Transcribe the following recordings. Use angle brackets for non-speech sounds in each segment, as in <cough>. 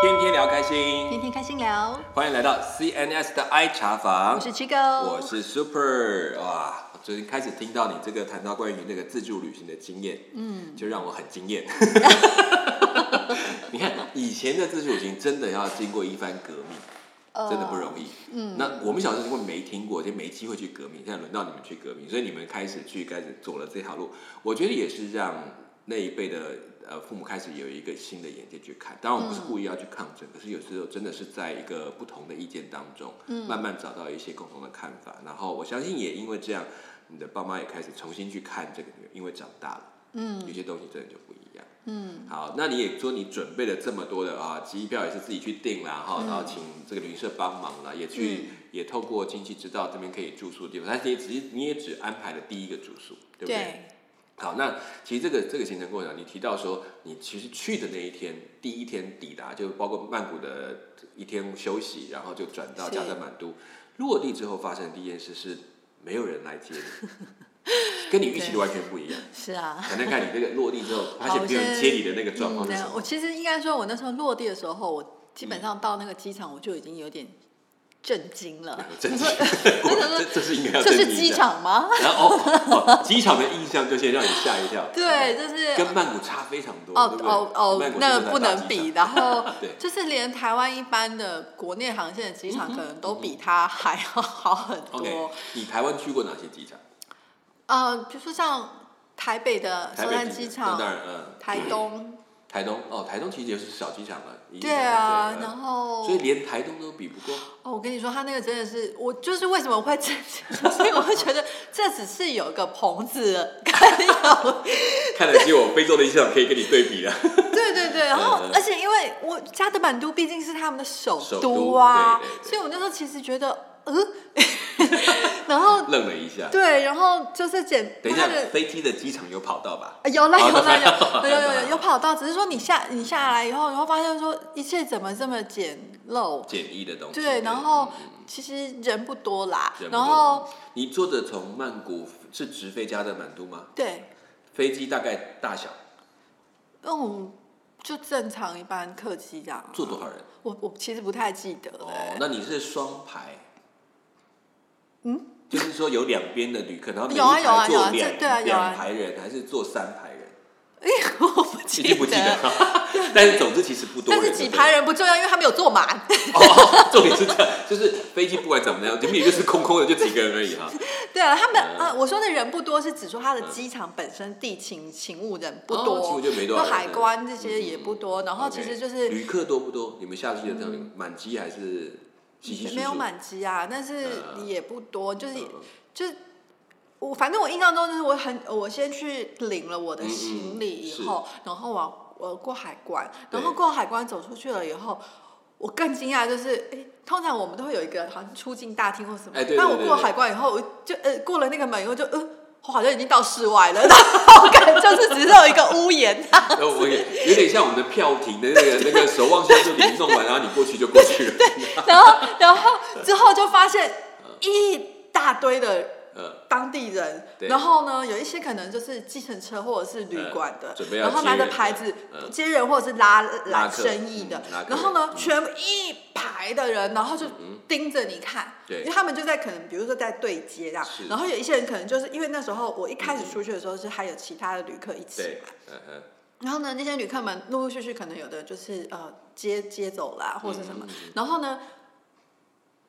天天聊开心，天天开心聊，欢迎来到 CNS 的 I 茶房。我是 Chico，我是 Super。哇，我最近开始听到你这个谈到关于那个自助旅行的经验，嗯，就让我很惊艳。<laughs> 你看，以前的自助旅行真的要经过一番革命，真的不容易。嗯，那我们小时候因为没听过，就没机会去革命。现在轮到你们去革命，所以你们开始去开始走了这条路，我觉得也是让那一辈的呃父母开始有一个新的眼界去看。当然，我不是故意要去抗争，可是有时候真的是在一个不同的意见当中，慢慢找到一些共同的看法。然后我相信也因为这样，你的爸妈也开始重新去看这个女儿，因为长大了，嗯，有些东西真的就不一样。嗯，好，那你也说你准备了这么多的啊，机票也是自己去订啦，哈，然后请这个旅社帮忙啦，也去也透过亲戚知道这边可以住宿的地方，但是你只你也只安排了第一个住宿，对不对？对，好，那其实这个这个行程过程，你提到说你其实去的那一天，第一天抵达，就包括曼谷的一天休息，然后就转到加德满都，落地之后发生的第一件事是没有人来接你，跟你预期的完全不一样。<laughs> 是啊。谈谈看你这个落地之后，<laughs> 发好现没有人接你的那个状况嗯是什么？我其实应该说，我那时候落地的时候，我基本上到那个机场，我就已经有点震惊了。震惊，<laughs> 这这是应该要这是机震惊一下。场吗？然后机场的印象就先让你吓一跳。<laughs> 对，就是跟曼谷差非常多。哦哦哦那个不能比。然后 <laughs> 对就是连台湾一般的国内航线的机场，可能都比它还要好很多。你台湾去过哪些机场？呃，比如说像台北的松山机场那当，然，嗯，台东，台东哦，台东其实也是小机场了。以对啊，然后所以连台东都比不过。哦，我跟你说，他那个真的是，我就是为什么会震惊，<laughs> 所以我会觉得这只是有一个棚子，看有，<laughs> 看得起我非洲的机场可以跟你对比了。对对对，然后嗯嗯而且因为我加德满都毕竟是他们的首首都都啊所以我那时候其实觉得，呃，<laughs> 然后愣了一下。对，然后就是简等一下飞机的机场有跑道吧？呃有啦有啦有 <laughs> 有有有有跑道，只是说你下你下来以后，你会发现说一切怎么这么简陋，简易的东西。对，然后其实人不多啦然多后你坐着从曼谷是直飞加德满都吗？对。飞机大概大小嗯，就正常一般客机这样。坐多少人？我我其实不太记得了、哦，那你是双排？嗯，就是说有两边的旅客，然后有啊有啊有啊两这对啊有啊两排人，还是坐三排人？哎、<laughs> 我不记得，不记得。但是总之其实不多。但是几排人不重要，因为他没有坐满。哦，重点是这样，就是飞机不管怎么样，前面也就是空空的，就几个人而已哈。<laughs> 对啊，他们嗯啊，我说的人不多，是指说他的机场本身地勤勤务人不哦多，勤务就没多海关这些也不多，然后其实就是旅客多不多？你们下去的这样满机还是？没有满级啊，但是嗯。也不多，就是嗯。就是我反正我印象中就是我很我先去领了我的行李以后，然后往我过海关，然后过海关走出去了以后，我更惊讶就是，哎，通常我们都会有一个好像出境大厅或什么，哎对对但我过海关以后，我就呃过了那个门以后就呃。我好像已经到室外了，<laughs> 然后感觉就是只是有一个屋檐，然后我也有点像我们的票亭的那个那个守望相助你送完，然后你过去就过去了。<laughs> 然后然后之后就发现一大堆的呃，当地人，然后呢，有一些可能就是计程车或者是旅馆的，然后拿着牌子嗯接人或者是拉拉揽生意的然后呢，全部一排的人，然后就盯着你看，对。因为他们就在可能比如说在对接这样是，然后有一些人可能就是因为那时候我一开始出去的时候是还有其他的旅客一起对嘛，，嗯嗯，然后呢，那些旅客们陆陆续续可能有的就是呃接接走啦，或者什么，嗯嗯嗯。然后呢，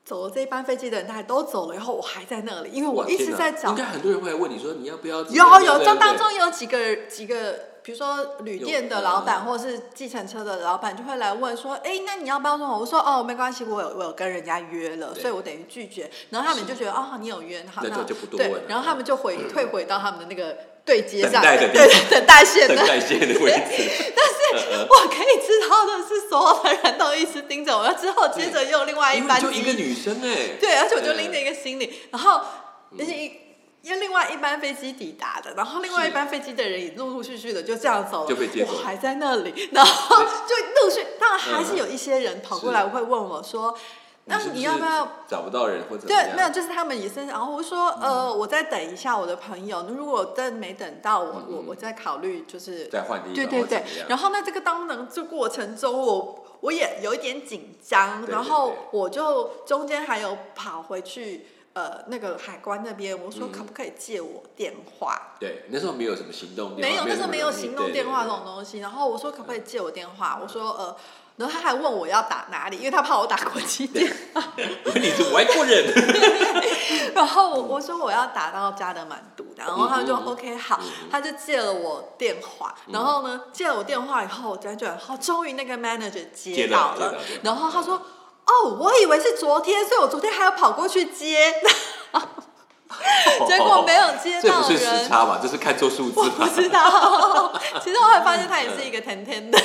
走了这一班飞机的人，他还都走了以后，我还在那里，因为我一直在找应。该很多人会来问你说你要不要？有有，对这当对中有几个几个，比如说旅店的老板或者是计程车的老板，就会来问说：“哎，那你要不要送我？”我说：“哦，没关系，我有我有跟人家约了，所以我等于拒绝。”然后他们就觉得：“哦，你有约，好，那就就不多对问了。然后他们就回退回到他们的那个对接上，等待的 <laughs> 对对等待线的。等待线的位置。<laughs> 但是我可以知道的是，所有的人都一直盯着我，之后接着又另外一班机，就一个女生哎，对，而且我就拎着一个行李，然后而且一因为另外一班飞机抵达的，然后另外一班飞机的人也陆陆续续的就这样走了，就被接走我还在那里，然后就陆续，当然还是有一些人跑过来会问我说。那是你要不要？找不到人或者对，没有，就是他们也是，然后我说，呃，我再等一下我的朋友，如果真没等到我，我我再考虑，就是再换地方，对对对。然后呢，这个当能这过程中，我我也有一点紧张，然后我就中间还有跑回去。呃，那个海关那边，我说可不可以借我电话？对，那时候没有什么行动，没有，那时候没有行动电话这种东西。然后我说可不可以借我电话？我说呃，然后他还问我要打哪里，因为他怕我打国际电话。你是外国人。<laughs> 然后我我说我要打到加德满都，然后他就 OK 好，他就借了我电话。然后呢，借了我电话以后，辗转后终于那个 manager 接到了，然后他说。哦，我以为是昨天，所以我昨天还要跑过去接。<laughs> <laughs> 结果没有接到人，这不是时差吧？这是看错数字。我不知道，<laughs> 其实我还发现他也是一个甜甜的。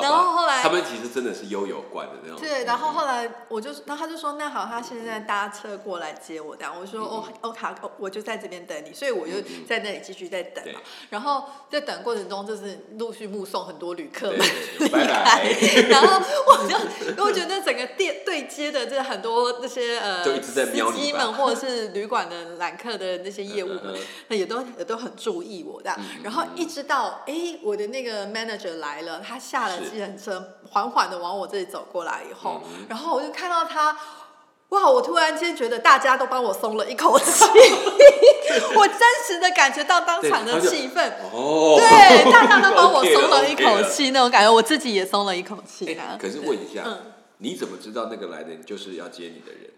然后后来他们其实真的是悠游惯的那种。对，然后后来我就，然后他就说：“那好，他现在搭车过来接我。”这样我说：“哦，OK，我就在这边等你。”所以我就在那里继续在等嘛。然后在等过程中，就是陆续目送很多旅客们 <laughs> 离开。然后我就我觉得整个店对接的这很多那些呃司机们或者是旅馆的。揽客的那些业务，<laughs> 那也都也都很注意我的。然后一直到哎，我的那个 manager 来了，他下了计程车，缓缓的往我这里走过来以后，然后我就看到他，哇！我突然间觉得大家都帮我松了一口气，<laughs> <laughs> 我真实的感觉到当场的气氛。哦，对，大家都帮我松了一口气，那种感觉，我自己也松了一口气。可是问一下，你怎么知道那个来的人就是要接你的人？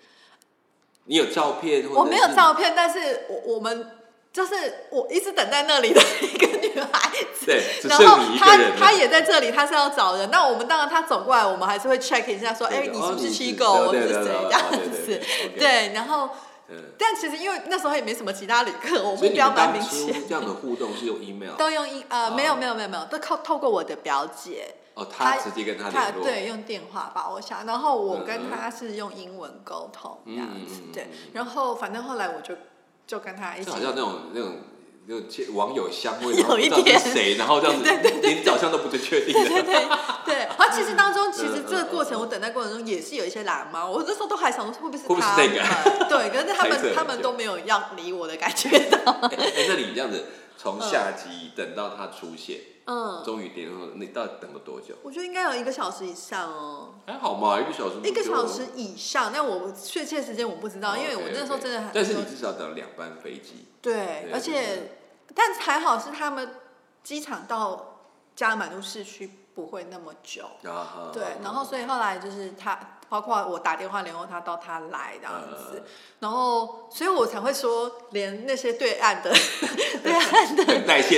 你有照片？我没有照片，但是我我们就是我一直等在那里的一个女孩子，对，然后她她也在这里，她是要找人。那我们当然，她走过来，我们还是会 check 一下，说，哎，你是不是七狗？我是谁？这样子，对。然后，但其实因为那时候也没什么其他旅客，我目标蛮明显。这样的互动是用 email，都用 e 呃，没有没有没有没有，都靠透过我的表姐。哦，他直接跟他联络，对，用电话吧，我想，然后我跟他是用英文沟通这样子，对，然后反正后来我就就跟他一起，好像那种那种那种网友相会，<laughs> 有一点。谁，然后这样子，<laughs> 连长相都不确定，对对对对，而其实当中其实这个过程，我等待过程中也是有一些懒猫，我那时候都还想说会不会是他们，对，可是他们他们都没有要理我的感觉到。哎，那你这样子从下集等到他出现。嗯，终于点了，你到底等了多久？我觉得应该有一个小时以上哦。还好嘛，一个小时。一个小时以上，但我确切时间我不知道，因为我那时候真的。但是你至少等了两班飞机。对，而且，但还好是他们机场到加满都市区不会那么久。啊对，然后所以后来就是他。包括我打电话联络他到他来这样子，然后所以我才会说，连那些对岸的 <laughs> 对岸的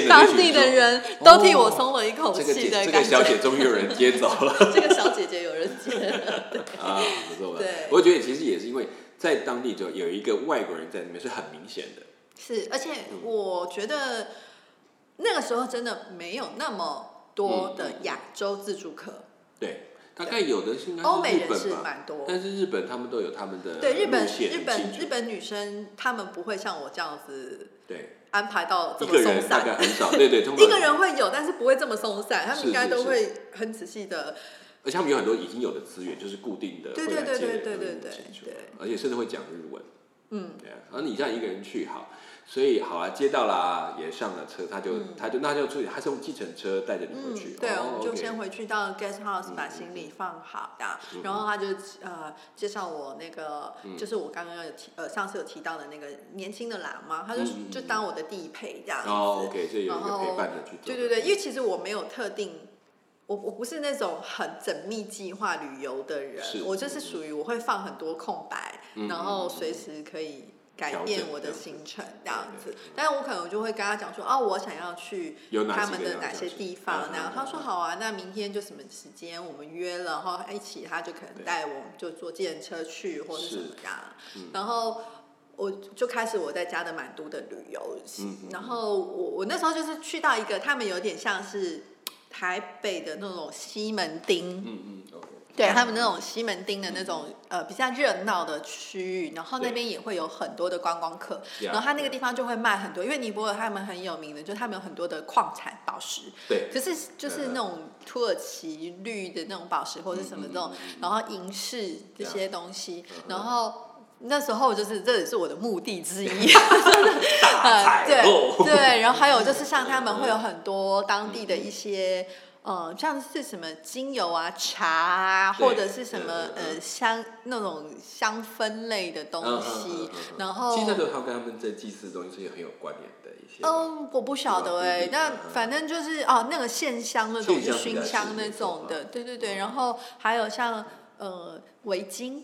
当地的人都替我松了一口气的感觉。这个小姐终于有人接走了，<laughs> 这个小姐姐有人接了。<laughs> 啊，不错吧？对，我觉得其实也是因为在当地就有一个外国人在那边是很明显的。是，而且我觉得那个时候真的没有那么多的亚洲自助客。对。大概有的是欧美人是蛮多，但是日本他们都有他们的对日本日本日本女生，他们不会像我这样子对。安排到这么松散，大概很少，对对，<laughs> 一个人会有，但是不会这么松散，他们应该都会很仔细的，而且他们有很多已经有的资源，就是固定的，对对对对对对对，而且甚至会讲日文，嗯，对啊，而你这样一个人去好。所以好啊，接到啦，也上了车，他就他就那就出去，他是用计程车带着你回去。对，我们就先回去到 guest house 把行李放好，然然后他就呃介绍我那个，就是我刚刚有提呃上次有提到的那个年轻的喇嘛，他就就当我的地陪这样子。哦，OK，所以有一个陪伴的去。对对对，因为其实我没有特定，我我不是那种很缜密计划旅游的人，我就是属于我会放很多空白，然后随时可以。改变我的行程这样子，但是我可能就会跟他讲说，哦，我想要去他们的哪些地方，然后他说好啊，那明天就什么时间我们约了，然后一起，他就可能带我就坐自行车去或者什么样，然后我就开始我在家的满都的旅游，然后我我那时候就是去到一个他们有点像是台北的那种西门町，嗯嗯。对。他们那种西门町的那种呃比较热闹的区域，然后那边也会有很多的观光客，然后他那个地方就会卖很多，因为尼泊尔他们很有名的，就他们有很多的矿产宝石，对，可是就是那种土耳其绿的那种宝石或者什么这种，然后银饰这些东西，然后。那时候就是这也是我的目的之一，<laughs> 对对，然后还有就是像他们会有很多当地的一些，呃，像是什么精油啊、茶啊，或者是什么呃香那种香氛类的东西，然后其实那时候它跟他们在祭祀的东西是很有关联的一些。嗯，我不晓得哎，那反正就是哦，那个线香那种熏香那种的，对对对，然后还有像呃围巾。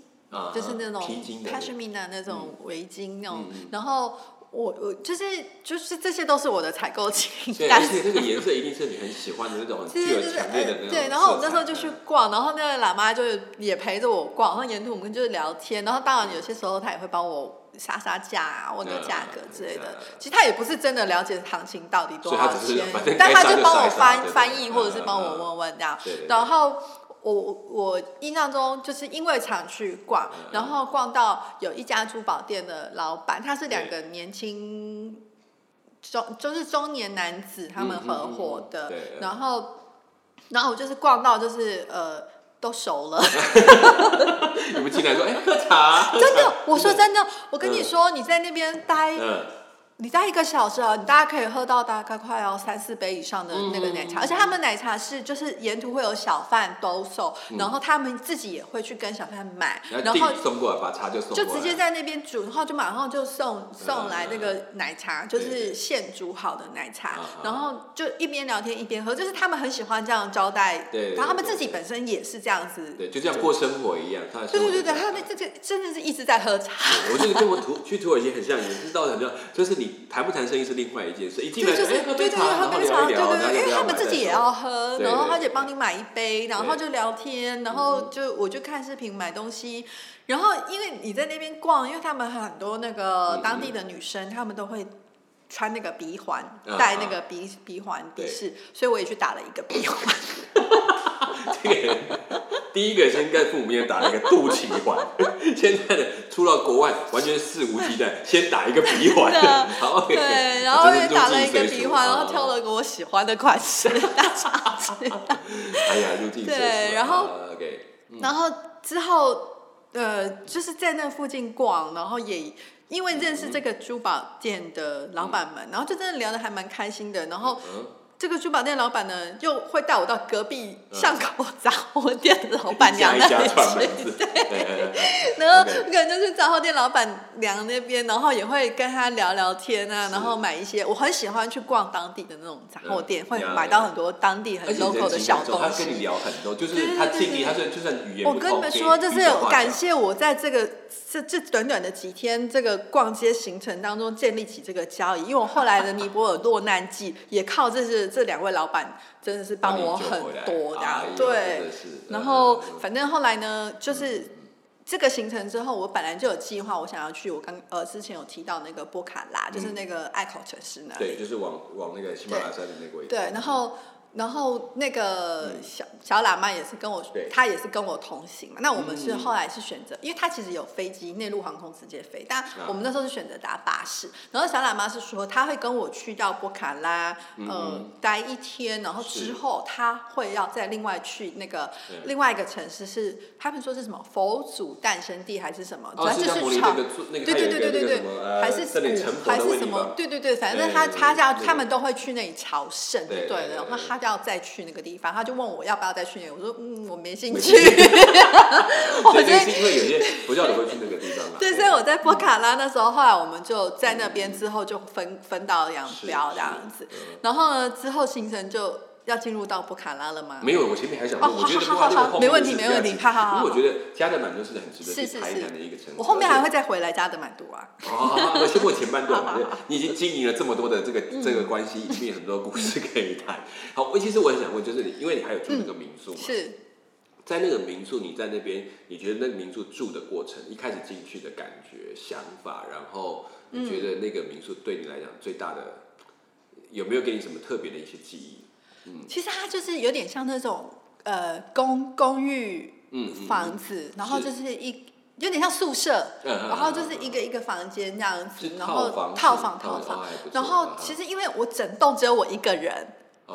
就是那种 cashmere 那种围巾那种，然后我我就是就是这些都是我的采购清单。而且那个颜色一定是你很喜欢的那种 <laughs> 很具有强烈的那种。对，然后我那时候就去逛，然后那个喇嘛就也陪着我逛，然后沿途我们就是聊天，然后当然有些时候他也会帮我杀杀价，啊问个价格之类的。其实他也不是真的了解行情到底多少钱，但他就帮我翻翻译或者是帮我问问这样，然后。我我印象中就是因为常去逛，然后逛到有一家珠宝店的老板，他是两个年轻中就是中年男子，他们合伙的，然后然后我就是逛到就是呃都熟了，<laughs> 你们进来说哎喝茶，真的，我说真的，我跟你说你在那边待。你在一个小时啊，你大家可以喝到大概快要三四杯以上的那个奶茶，而且他们奶茶是就是沿途会有小贩兜售，然后他们自己也会去跟小贩买，然后送过来把茶就送，就直接在那边煮，然后就马上就送送来那个奶茶，就是现煮好的奶茶，然后就一边聊天一边喝，就是他们很喜欢这样招待，对，然后他们自己本身也是这样子，对，就这样过生活一样，对对对对，他们这个真的是一直在喝茶，我觉得跟我土去土耳其很像，也是到很多，就是你。谈不谈生意是另外一件事，一进来就是喝杯茶，然后聊一聊，因为他们自己也要喝，然后他就帮你买一杯，然后就聊天，然后就我就看视频买东西，然后因为你在那边逛，因为他们很多那个当地的女生，她们都会穿那个鼻环，戴那个鼻鼻环鼻饰，所以我也去打了一个鼻环。<laughs> <laughs> 这个人第一个先跟父母面前打了一个肚脐环，<laughs> 现在的出到国外完全肆无忌惮，<laughs> 先打一个鼻环，好，对，然后也打了一个鼻环，然后挑了个我喜欢的款式，大家知道。哎呀，入境对，然后然后之后呃，就是在那附近逛，然后也因为认识这个珠宝店的老板们，然后就真的聊得还蛮开心的，然后。这个珠宝店老板呢，又会带我到隔壁巷口杂货店的老板娘那里去，对，然后可能就是杂货店老板娘那边，然后也会跟他聊聊天啊，然后买一些，我很喜欢去逛当地的那种杂货店，会买到很多当地很 local 的小东西。他跟你聊很多，就是他尽力，他是就算语言我跟你们说，就是感谢我在这个这这短短的几天这个逛街行程当中建立起这个交易，因为我后来的尼泊尔落难记 <laughs> 也靠这是。这两位老板真的是帮我很多的，对。然后反正后来呢，就是这个行程之后，我本来就有计划，我想要去我刚呃之前有提到那个波卡拉，就是那个爱考城市那里，对，就是往往那个喜马拉雅山的那个位置。对，然后。然后那个小小喇嘛也是跟我，他也是跟我同行嘛。那我们是后来是选择，因为他其实有飞机，内陆航空直接飞，但我们那时候是选择搭巴士。然后小喇嘛是说他会跟我去到波卡拉，呃，待一天，然后之后他会要再另外去那个另外一个城市，是他们说是什么佛祖诞生地还是什么？主要就是朝，对对对对对对，还是还是什么？对对对，反正他他叫他们都会去那里朝圣，对的。然后他。要再去那个地方，他就问我要不要再去。我说嗯，我没兴趣。<laughs> 我觉得是因为有些佛教徒会去那个地方嘛。对，所以我在波卡拉那时候，后来我们就在那边之后就分分道扬镳这样子。然后呢，之后行程就。要进入到布卡拉了吗？没有，我前面还想问，我觉得好好好，没问题，没问题，好好好。因为我觉得加德满都是很值得去拍的一个城市。我后面还会再回来加德满都啊。哦，先过前半段嘛，<laughs> 你已经经营了这么多的这个这个关系，里面很多故事可以谈。好，我其实我很想问，就是你，因为你还有住那个民宿嘛？是。在那个民宿，你在那边，你觉得那个民宿住的过程，一开始进去的感觉、想法，然后你觉得那个民宿对你来讲最大的，有没有给你什么特别的一些记忆？其实它就是有点像那种呃公公寓房子，然后就是一有点像宿舍，然后就是一个一个房间这样子，然后套房套房，然后其实因为我整栋只有我一个人。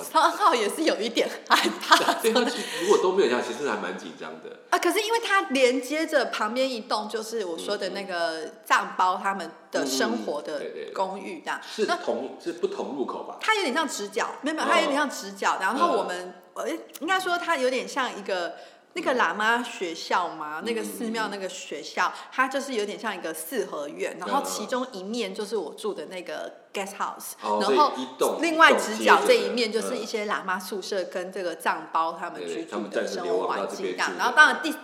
三号也是有一点害怕，对，<laughs> 如果都没有这样，其实还蛮紧张的啊。可是因为它连接着旁边一栋，就是我说的那个藏包他们的生活的公寓，这样是同是不同入口吧？它有点像直角，没有，它有点像直角，然后我们呃，应该说它有点像一个。那个喇嘛学校嘛，那个寺庙那个学校，它就是有点像一个四合院，然后其中一面就是我住的那个 guest house，然后另外直角这一面就是一些喇嘛宿舍跟这个藏包他们居住的生活环境这样，然后当然第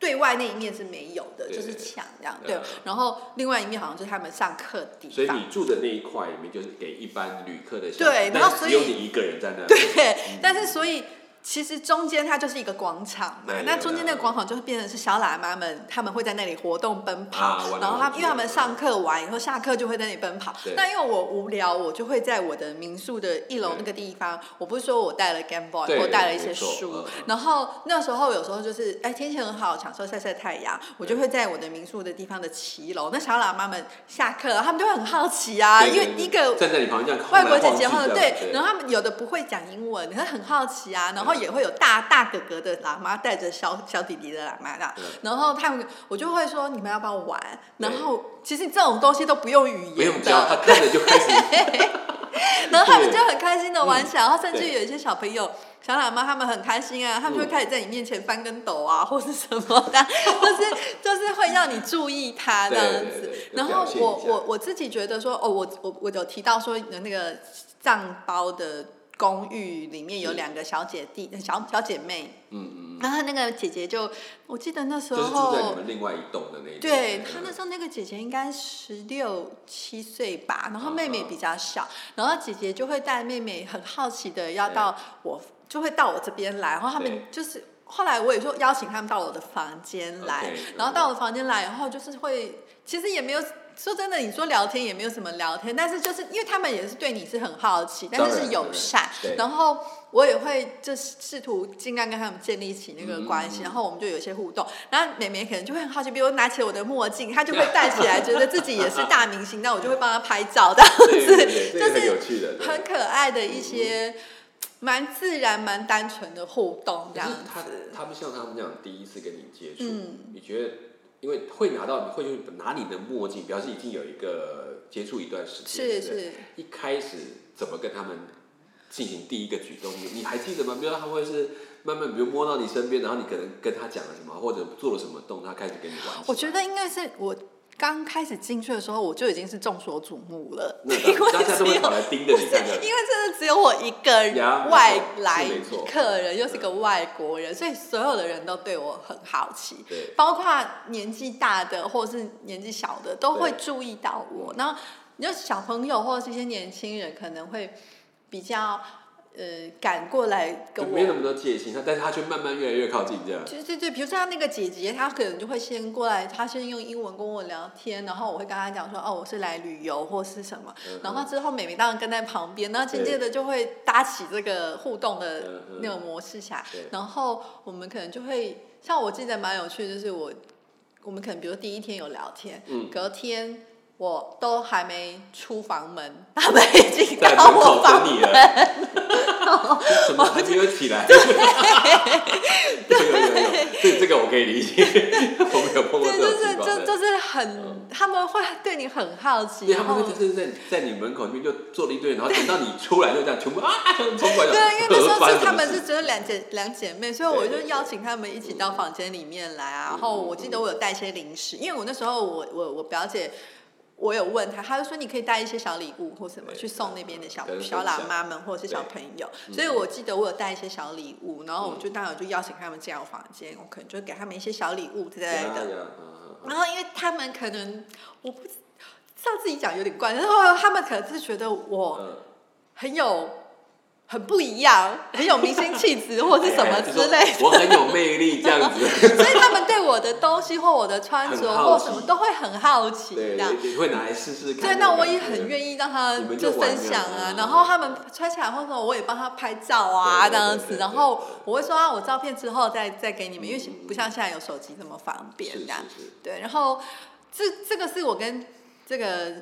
对外那一面是没有的，就是墙这样，对，然后另外一面好像就是他们上课地方。所以你住的那一块里面就是给一般旅客的，对，然后只有你一个人在那，对，但是所以。其实中间它就是一个广场嘛，那中间那个广场就会变成是小喇嘛们，他们会在那里活动奔跑，然后他因为他们上课完以后下课就会在那里奔跑。那因为我无聊，我就会在我的民宿的一楼那个地方，我不是说我带了 Game Boy，我带了一些书，然后那时候有时候就是哎天气很好，享受晒晒太阳，我就会在我的民宿的地方的骑楼。那小喇嘛们下课，他们就会很好奇啊，因为一个站在你旁边外国姐姐或者对，然后他们有的不会讲英文，可是很好奇啊，然后。也会有大大哥哥的喇嘛带着小小弟弟的喇嘛的，然后他们我就会说你们要不要玩？然后其实这种东西都不用语言，不用教，他看着就开始，<laughs> 然后他们就很开心的玩起来，然后甚至有一些小朋友小喇嘛他们很开心啊，他们就会开始在你面前翻跟斗啊，或是什么的，就 <laughs> 是就是会让你注意他这样子。然后我我我自己觉得说哦，我我我有提到说那个藏包的。公寓里面有两个小姐弟、小小姐妹，嗯嗯，然后那个姐姐就，我记得那时候住在你们另外一栋的那，对，她那时候那个姐姐应该十六七岁吧，然后妹妹比较小，然后姐姐就会带妹妹，很好奇的要到我，就会到我这边来，然后他们就是后来我也说邀请他们到我的房间来，然后到我的房间来，然后就是会，其实也没有。说真的，你说聊天也没有什么聊天，但是就是因为他们也是对你是很好奇，但是是友善，然后我也会就试图尽量跟他们建立起那个关系，然后我们就有一些互动。然后美美可能就会很好奇，比如拿起我的墨镜，她就会戴起来，觉得自己也是大明星，那我就会帮她拍照，这样子，就是很可爱的一些蛮自然、蛮单纯的互动这样子。他们像他们这样第一次跟你接触，你觉得？因为会拿到，你会去拿你的墨镜，表示已经有一个接触一段时间。是是。一开始怎么跟他们进行第一个举动？你你还记得吗？比如他会是慢慢，比如摸到你身边，然后你可能跟他讲了什么，或者做了什么动，他开始跟你玩。我觉得应该是我。刚开始进去的时候，我就已经是众所瞩目了，<laughs> 因为只有跑来盯着你，因为真的只有我一个外来客人，又是个外国人，所以所有的人都对我很好奇，包括年纪大的或是年纪小的都会注意到我。然后，你就小朋友或者是一些年轻人可能会比较。呃，赶过来跟我没那么多戒心，他但是他却慢慢越来越靠近这样。对对对，比如说他那个姐姐，她可能就会先过来，她先用英文跟我聊天，然后我会跟她讲说，哦，我是来旅游或是什么，然后之后美美当然跟在旁边，然后渐渐的就会搭起这个互动的那种模式下，然后我们可能就会，像我记得蛮有趣，就是我我们可能比如第一天有聊天，隔天。我都还没出房门，他们已经到我房门。怎么还没有起来？对，<laughs> 有有有，这这个我可以理解。<laughs> 我没有碰过这种情况。就就是很，他们会对你很好奇。对，他们就是在在你门口那边就坐了一堆，然后等到你出来就这样全部啊冲过来。对，因为那时候是他们是只有两姐两姐妹，所以我就邀请他们一起到房间里面来啊。然后我记得我有带一些零食，因为我那时候我我我表姐。我有问他，他就说你可以带一些小礼物或什么去送那边的小小喇嘛们或者是小朋友，所以我记得我有带一些小礼物，然后我就当然就邀请他们进我房间，我可能就给他们一些小礼物之类的。然后因为他们可能我不知道自己讲有点怪，然后他们可能是觉得我很有很不一样，很有明星气质或是什么之类的。我很有魅力这样子。<laughs> 所以他们对我的东西或我的穿着或什么都会很好奇，对，你会拿来试试看。对，那我也很愿意让他就分享啊。然后他们穿起来或者我也帮他拍照啊，这样子。然后我会说啊，我照片之后再再给你们，因为不像现在有手机这么方便这样。对，然后这这个是我跟这个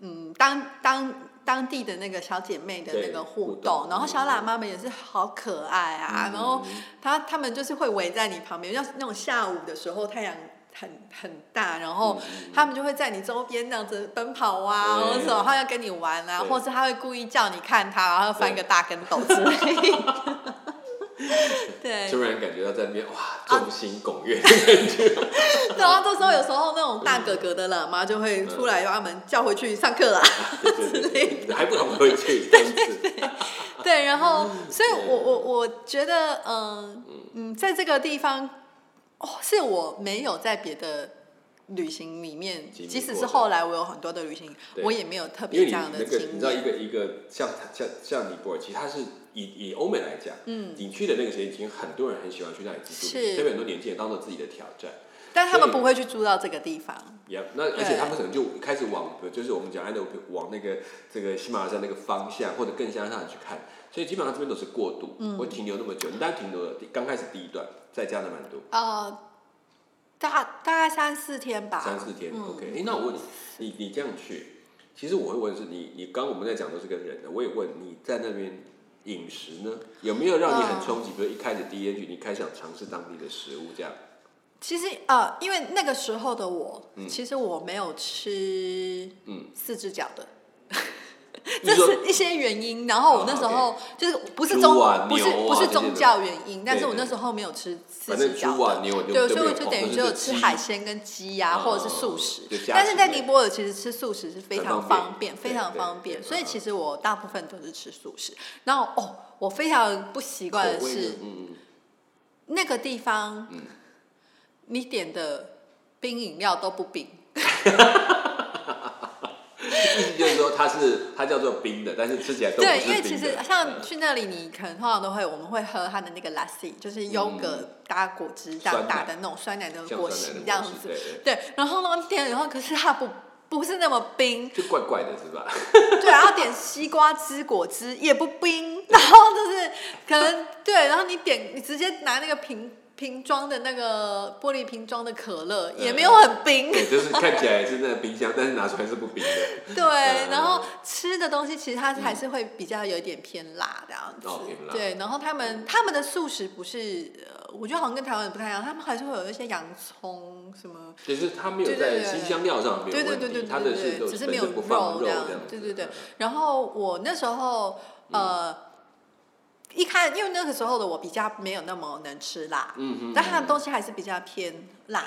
嗯当当。当地的那个小姐妹的那个互动，然后小喇嘛们也是好可爱啊，然后他他们就是会围在你旁边，像那种下午的时候太阳很很大，然后他们就会在你周边这样子奔跑啊，或者他要跟你玩啊，或者他会故意叫你看他，然后翻个大跟斗之类的。<laughs> 对，突然感觉到在那边哇，众星 <laughs> 拱月的感觉。然后这时候有时候那种大哥哥的喇嘛就会出来，把他们叫回去上课啦，之类的，还不能回去。<laughs> 对对对。对，然后，所以我我我觉得，嗯嗯，在这个地方，哦，是我没有在别的。旅行里面，即使是后来我有很多的旅行，我也没有特别这样的经验。你知道，一个一个像像像尼泊尔，其实它是以以欧美来讲，嗯，你去的那个时间，已经很多人很喜欢去那里居住，特别很多年轻人当做自己的挑战。但他们不会去住到这个地方。也那而且他们可能就开始往，就是我们讲按照往那个这个喜马拉雅那个方向，或者更向上去看。所以基本上这边都是过渡，嗯会停留那么久。你当然停留了刚开始第一段，在加德满都。啊。大大概三四天吧。三四天，OK。哎，那我问你，你你这样去，其实我会问是你，你刚我们在讲都是跟人的，我也问你在那边饮食呢，有没有让你很冲击？比如一开始第一天去，你开始想尝试当地的食物这样。其实呃，因为那个时候的我，其实我没有吃嗯四只脚的。<laughs> 这是一些原因，然后我那时候就是不是宗不是不是宗教原因，但是我那时候没有吃四只脚的，对，所以我就等于只有吃海鲜跟鸡呀，或者是素食。但是在尼泊尔其实吃素食是非常方便，非常方便，所以其实我大部分都是吃素食。然后哦，我非常不习惯的是，那个地方，你点的冰饮料都不冰。<laughs> 意思就是说，它是它叫做冰的，但是吃起来都对，因为其实像去那里，你可能通常都会，我们会喝它的那个 lassi，就是优格搭果汁这样打的那种酸奶的果昔这样子。对，然后呢点了以后，可是它不不是那么冰，就怪怪的是吧？对，然后点西瓜汁果汁也不冰，然后就是可能对，然后你点你直接拿那个瓶。瓶装的那个玻璃瓶装的可乐也没有很冰，就是看起来是那个冰箱，但是拿出来是不冰的。对，然后吃的东西其实它还是会比较有一点偏辣这样子。对，然后他们他们的素食不是，呃，我觉得好像跟台湾不太一样，他们还是会有一些洋葱什么。就是他没有在新香料上没有问题，他的是只是没有肉这样。对对对，然后我那时候呃。一看，因为那个时候的我比较没有那么能吃辣，嗯嗯，但它的东西还是比较偏辣一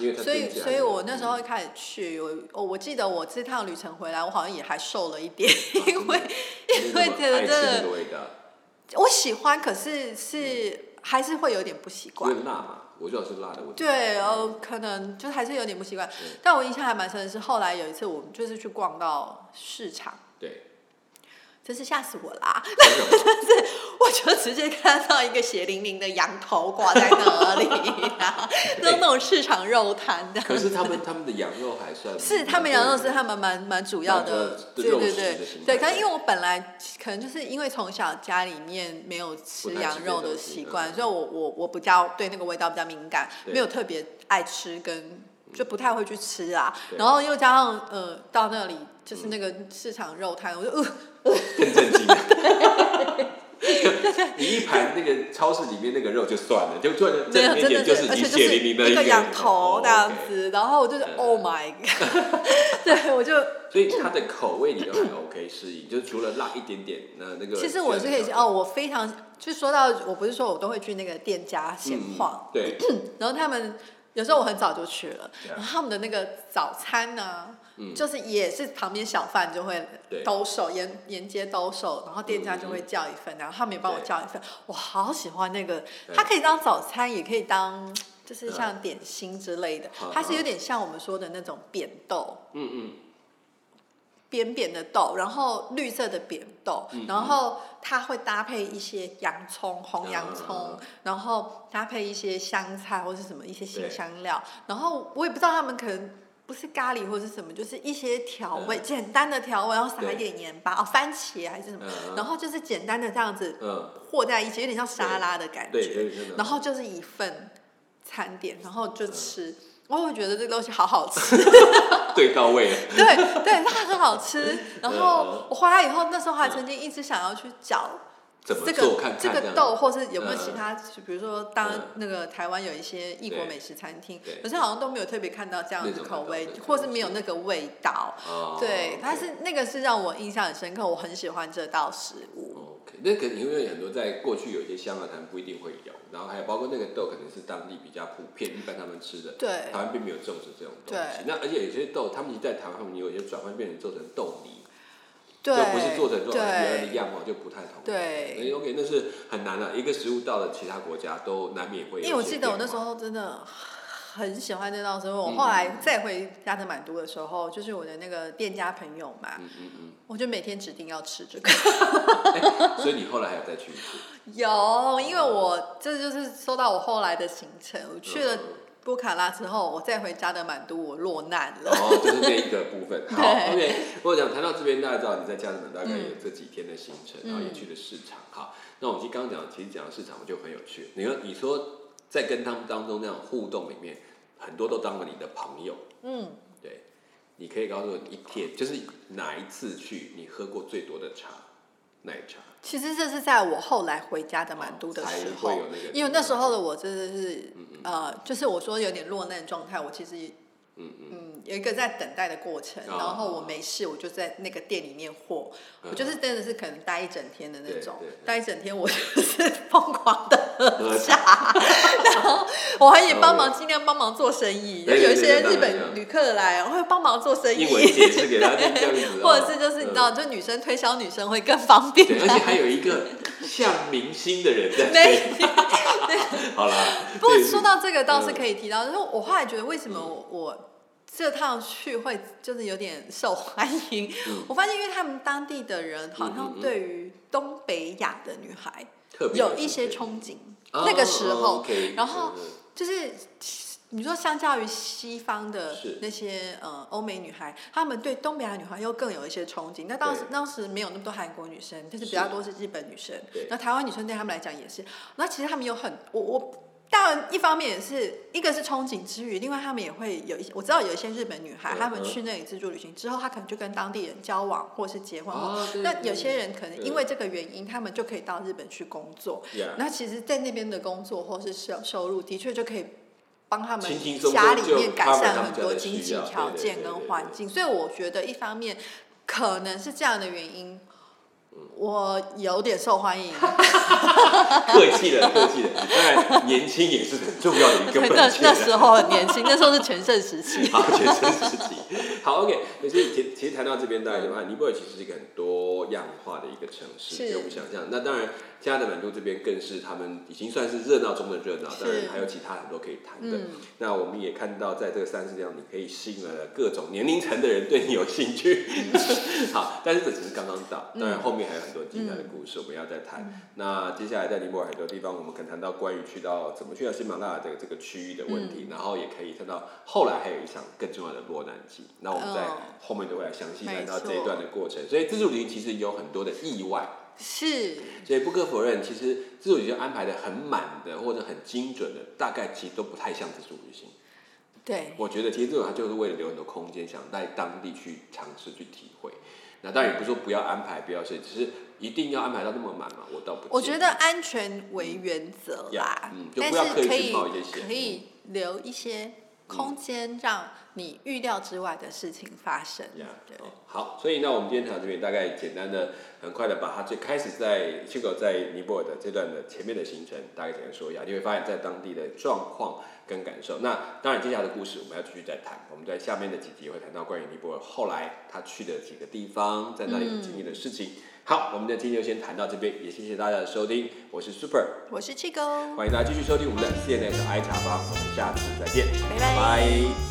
点，所以所以我那时候一开始去，我我我记得我这趟旅程回来，我好像也还瘦了一点，<laughs> 因为因为觉得我喜欢，可是是还是会有点不习惯。辣嘛，我主要是辣的。对，呃，可能就还是有点不习惯。但我印象还蛮深的是，后来有一次我们就是去逛到市场。真是吓死我啦！但 <laughs> 是我就直接看到一个血淋淋的羊头挂在那里，<laughs> 那那种市场肉摊的。可是他们他们的羊肉还算 <laughs> 是他们羊肉是他们蛮蛮主要的，对对对对。可能因为我本来可能就是因为从小家里面没有吃羊肉的习惯，所以我我我比较对那个味道比较敏感，没有特别爱吃，跟就不太会去吃啊。然后又加上呃到那里就是那个市场肉摊，我就呃。更震惊！<laughs> 你一盘那个超市里面那个肉就算了，就做的 <laughs> 正面点就是你血淋淋的一个羊头那样子，然后我就是 Oh my God！<laughs> 对，我就所以它的口味你都还 OK 适应，就除了辣一点点，那那个其实我是可以哦，我非常就说到我不是说我都会去那个店家闲晃，对，<clears throat> 然后他们有时候我很早就去了，然后他们的那个早餐呢。就是也是旁边小贩就会兜售，沿沿街兜售，然后店家就会叫一份，然后他们也帮我叫一份，我好喜欢那个，它可以当早餐，也可以当就是像点心之类的，它是有点像我们说的那种扁豆，嗯嗯，扁扁的豆，然后绿色的扁豆，然后它会搭配一些洋葱，红洋葱，然后搭配一些香菜或是什么一些新香料，然后我也不知道他们可能不是咖喱或是什么，就是一些调味，简单的调味，然后撒一点盐巴，哦，番茄还是什么，然后就是简单的这样子和在一起，有点像沙拉的感觉，然后就是一份餐点，然后就吃。我会觉得这个东西好好吃，<laughs> 对到位。对对，它很好吃。然后我回来以后，那时候还曾经一直想要去找这个这个豆，或是有没有其他，比如说当那个台湾有一些异国美食餐厅，可是好像都没有特别看到这样的口味，或是没有那个味道。对，它是那个是让我印象很深刻，我很喜欢这道食物。那可能因为很多在过去有一些香港，他们不一定会有，然后还有包括那个豆，可能是当地比较普遍，一般他们吃的。对。台湾并没有种植这种东西。那而且有些豆，他们在台湾，他们有一些转换变成做成豆泥。对。就不是做成这种原来的样貌，就不太同。对。OK，那是很难的。一个食物到了其他国家，都难免会。因为我记得我那时候真的。很喜欢这道食物。我后来再回加德满都的时候，就是我的那个店家朋友嘛，我就每天指定要吃这个。<laughs> 所以你后来还有再去一次？<laughs> 有，因为我这就是说到我后来的行程，我去了波卡拉之后，我再回加德满都，我落难了。哦，就是那一个部分。<laughs> 好，OK。我讲谈到这边，大家知道你在加德满大概有这几天的行程，然后也去了市场。好，那我们其实刚刚讲，其实讲市场我就很有趣。你说，你说在跟他们当中那种互动里面。很多都当了你的朋友，嗯，对，你可以告诉我一天，就是哪一次去你喝过最多的茶，奶茶。其实这是在我后来回家的满都的时候，因为那时候的我真的是，呃，就是我说有点落难状态，我其实。嗯嗯，有一个在等待的过程，然后我没事，我就在那个店里面货，我就是真的是可能待一整天的那种，待一整天，我就是 <laughs> 疯狂的 <laughs> 喝茶，然后我还也帮忙尽量帮忙做生意，就有一些日本旅客来，我会帮忙做生意，解释给他听这样子，或者是就是你知道，就女生推销女生会更方便，而且还有一个像明星的人在对，好了，<laughs> 不过说到这个倒是可以提到，就是我后来觉得为什么我。这趟去会就是有点受欢迎，我发现因为他们当地的人好像对于东北亚的女孩有一些憧憬，那个时候，然后就是你说相较于西方的那些呃欧美女孩，他们对东北亚女孩又更有一些憧憬。那当时当时没有那么多韩国女生，但是比较多是日本女生，那台湾女生对他们来讲也是。那其实他们有很我我。当然，一方面也是一个是憧憬之余，另外他们也会有一些我知道有一些日本女孩，她们去那里自助旅行之后，她可能就跟当地人交往或是结婚。那有些人可能因为这个原因，他们就可以到日本去工作。那其实，在那边的工作或是收收入，的确就可以帮他们家里面改善很多经济条件跟环境。所以我觉得，一方面可能是这样的原因。我有点受欢迎，<laughs> 客气了，客气了。当然，年轻也是很重要的一个 <laughs> 本钱。那那时候很年轻，那时候是全盛时期。好，<laughs> 全盛时期。<laughs> 好，OK。所以，其其实谈到这边，大家就看尼泊尔其实是一个很多样化的一个城市，就我们想象。那当然，加德满都这边更是他们已经算是热闹中的热闹。当然，还有其他很多可以谈的。那我们也看到，在这个三十这样，你可以吸引了各种年龄层的人对你有兴趣。<laughs> 好，但是这只是刚刚到，当然后面还有。很多精彩的故事，我们要再谈。那接下来在尼泊尔很多地方，我们可能谈到关于去到怎么去到喜马拉雅的这个区域的问题，然后也可以看到后来还有一场更重要的落难期。那我们在后面都会来详细谈到这一段的过程。所以自助旅行其实有很多的意外，是。所以不可否认，其实自助旅行安排的很满的或者很精准的，大概其实都不太像自助旅行。对，我觉得其实这种它就是为了留很多空间，想在当地去尝试去体会。那当然也不是说不要安排，不要设计，只是一定要安排到那么满嘛？我倒不。我觉得安全为原则啦，但是可以可以留一些空间，让你预料之外的事情发生。对，好，所以那我们今天谈到这边，大概简单的、很快的把它最开始在去狗在尼泊尔的这段的前面的行程，大概简单说一下，你会发现在当地的状况。跟感受，那当然接下来的故事我们要继续再谈。我们在下面的几集会谈到关于尼泊尔后来他去的几个地方，在那里经历的事情。好，我们的今天就先谈到这边，也谢谢大家的收听。我是 Super，我是七哥，欢迎大家继续收听我们的 CNS 爱茶房，我们下次再见，拜拜。